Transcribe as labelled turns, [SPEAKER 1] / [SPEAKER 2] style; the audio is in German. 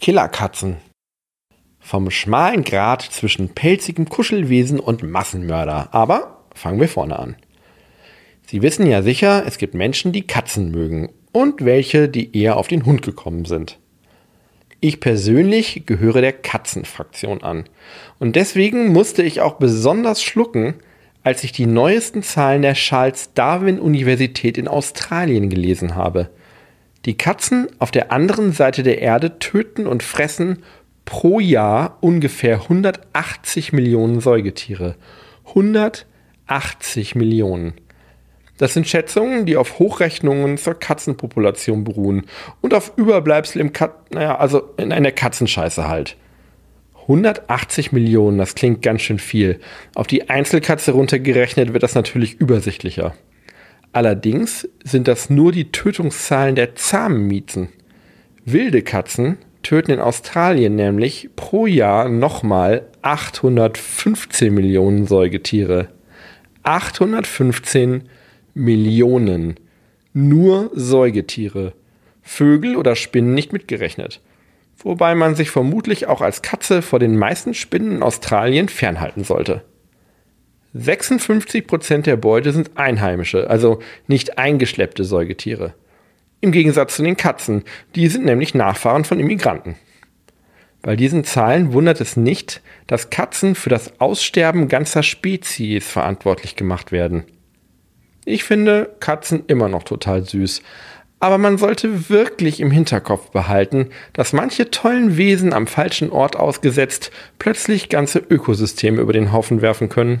[SPEAKER 1] Killerkatzen. Vom schmalen Grat zwischen pelzigem Kuschelwesen und Massenmörder. Aber fangen wir vorne an. Sie wissen ja sicher, es gibt Menschen, die Katzen mögen und welche, die eher auf den Hund gekommen sind. Ich persönlich gehöre der Katzenfraktion an. Und deswegen musste ich auch besonders schlucken, als ich die neuesten Zahlen der Charles Darwin Universität in Australien gelesen habe. Die Katzen auf der anderen Seite der Erde töten und fressen pro Jahr ungefähr 180 Millionen Säugetiere. 180 Millionen. Das sind Schätzungen, die auf Hochrechnungen zur Katzenpopulation beruhen und auf Überbleibsel im Kat naja, also in einer Katzenscheiße halt. 180 Millionen, das klingt ganz schön viel. Auf die Einzelkatze runtergerechnet wird das natürlich übersichtlicher. Allerdings sind das nur die Tötungszahlen der zahmen Miezen. Wilde Katzen töten in Australien nämlich pro Jahr nochmal 815 Millionen Säugetiere. 815 Millionen. Nur Säugetiere. Vögel oder Spinnen nicht mitgerechnet. Wobei man sich vermutlich auch als Katze vor den meisten Spinnen in Australien fernhalten sollte. 56% der Beute sind einheimische, also nicht eingeschleppte Säugetiere. Im Gegensatz zu den Katzen, die sind nämlich Nachfahren von Immigranten. Bei diesen Zahlen wundert es nicht, dass Katzen für das Aussterben ganzer Spezies verantwortlich gemacht werden. Ich finde Katzen immer noch total süß, aber man sollte wirklich im Hinterkopf behalten, dass manche tollen Wesen am falschen Ort ausgesetzt plötzlich ganze Ökosysteme über den Haufen werfen können.